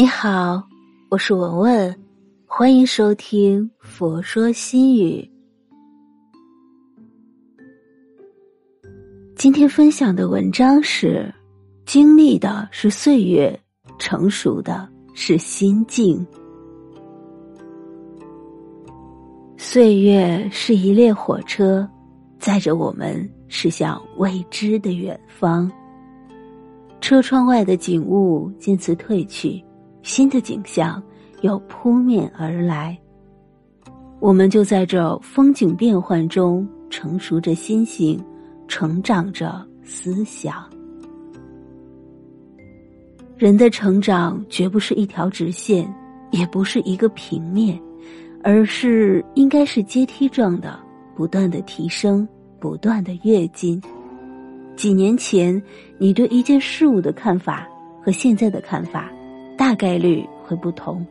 你好，我是文文，欢迎收听《佛说心语》。今天分享的文章是：经历的是岁月，成熟的是心境。岁月是一列火车，载着我们驶向未知的远方。车窗外的景物渐次褪去。新的景象又扑面而来，我们就在这风景变幻中成熟着心性，成长着思想。人的成长绝不是一条直线，也不是一个平面，而是应该是阶梯状的，不断的提升，不断的跃进。几年前，你对一件事物的看法和现在的看法。大概率会不同，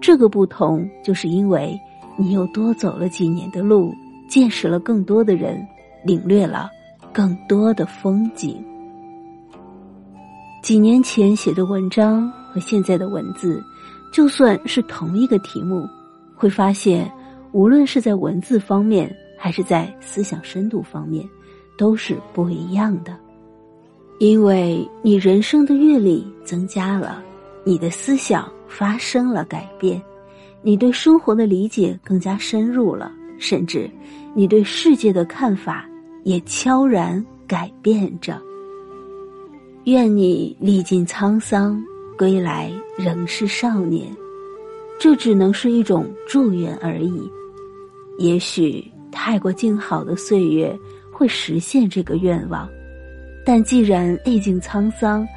这个不同就是因为你又多走了几年的路，见识了更多的人，领略了更多的风景。几年前写的文章和现在的文字，就算是同一个题目，会发现无论是在文字方面，还是在思想深度方面，都是不一样的，因为你人生的阅历增加了。你的思想发生了改变，你对生活的理解更加深入了，甚至你对世界的看法也悄然改变着。愿你历尽沧桑归来仍是少年，这只能是一种祝愿而已。也许太过静好的岁月会实现这个愿望，但既然历尽沧桑。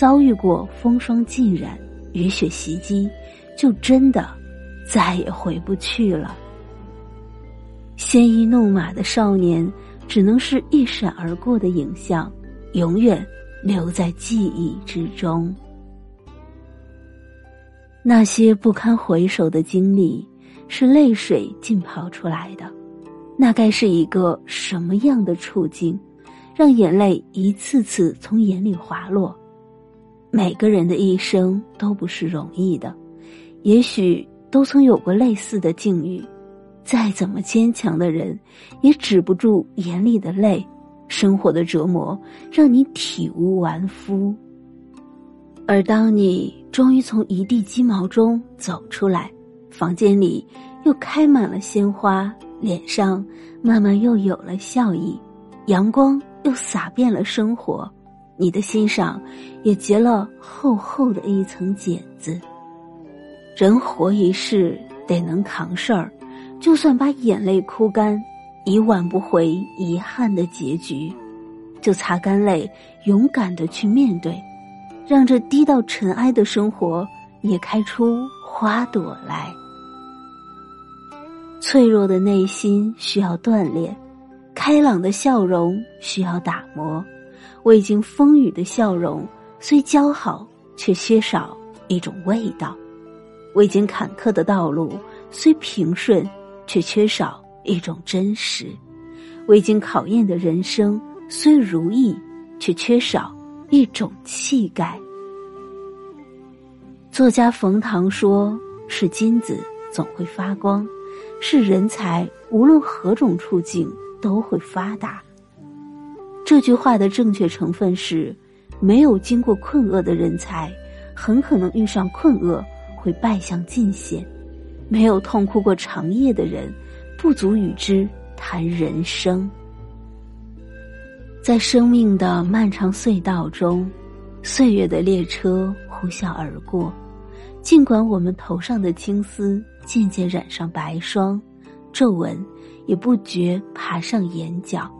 遭遇过风霜浸染、雨雪袭击，就真的再也回不去了。鲜衣怒马的少年，只能是一闪而过的影像，永远留在记忆之中。那些不堪回首的经历，是泪水浸泡出来的。那该是一个什么样的处境，让眼泪一次次从眼里滑落？每个人的一生都不是容易的，也许都曾有过类似的境遇。再怎么坚强的人，也止不住眼里的泪。生活的折磨让你体无完肤，而当你终于从一地鸡毛中走出来，房间里又开满了鲜花，脸上慢慢又有了笑意，阳光又洒遍了生活。你的心上也结了厚厚的一层茧子。人活一世得能扛事儿，就算把眼泪哭干，已挽不回遗憾的结局，就擦干泪，勇敢的去面对，让这低到尘埃的生活也开出花朵来。脆弱的内心需要锻炼，开朗的笑容需要打磨。未经风雨的笑容，虽姣好，却缺少一种味道；未经坎坷的道路，虽平顺，却缺少一种真实；未经考验的人生，虽如意，却缺少一种气概。作家冯唐说：“是金子总会发光，是人才无论何种处境都会发达。”这句话的正确成分是：没有经过困厄的人才，很可能遇上困厄会败向尽显；没有痛哭过长夜的人，不足与之谈人生。在生命的漫长隧道中，岁月的列车呼啸而过，尽管我们头上的青丝渐渐染上白霜，皱纹也不觉爬上眼角，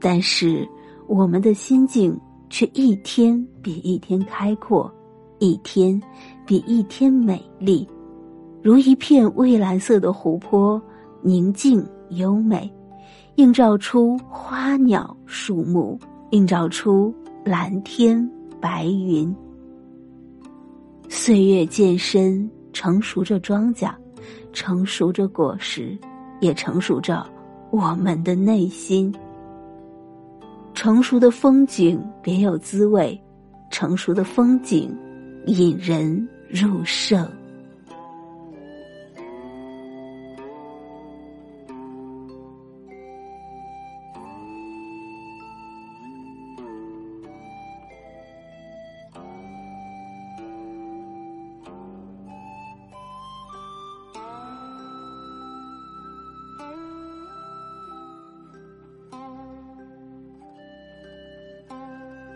但是。我们的心境却一天比一天开阔，一天比一天美丽，如一片蔚蓝色的湖泊，宁静优美，映照出花鸟树木，映照出蓝天白云。岁月渐深，成熟着庄稼，成熟着果实，也成熟着我们的内心。成熟的风景别有滋味，成熟的风景引人入胜。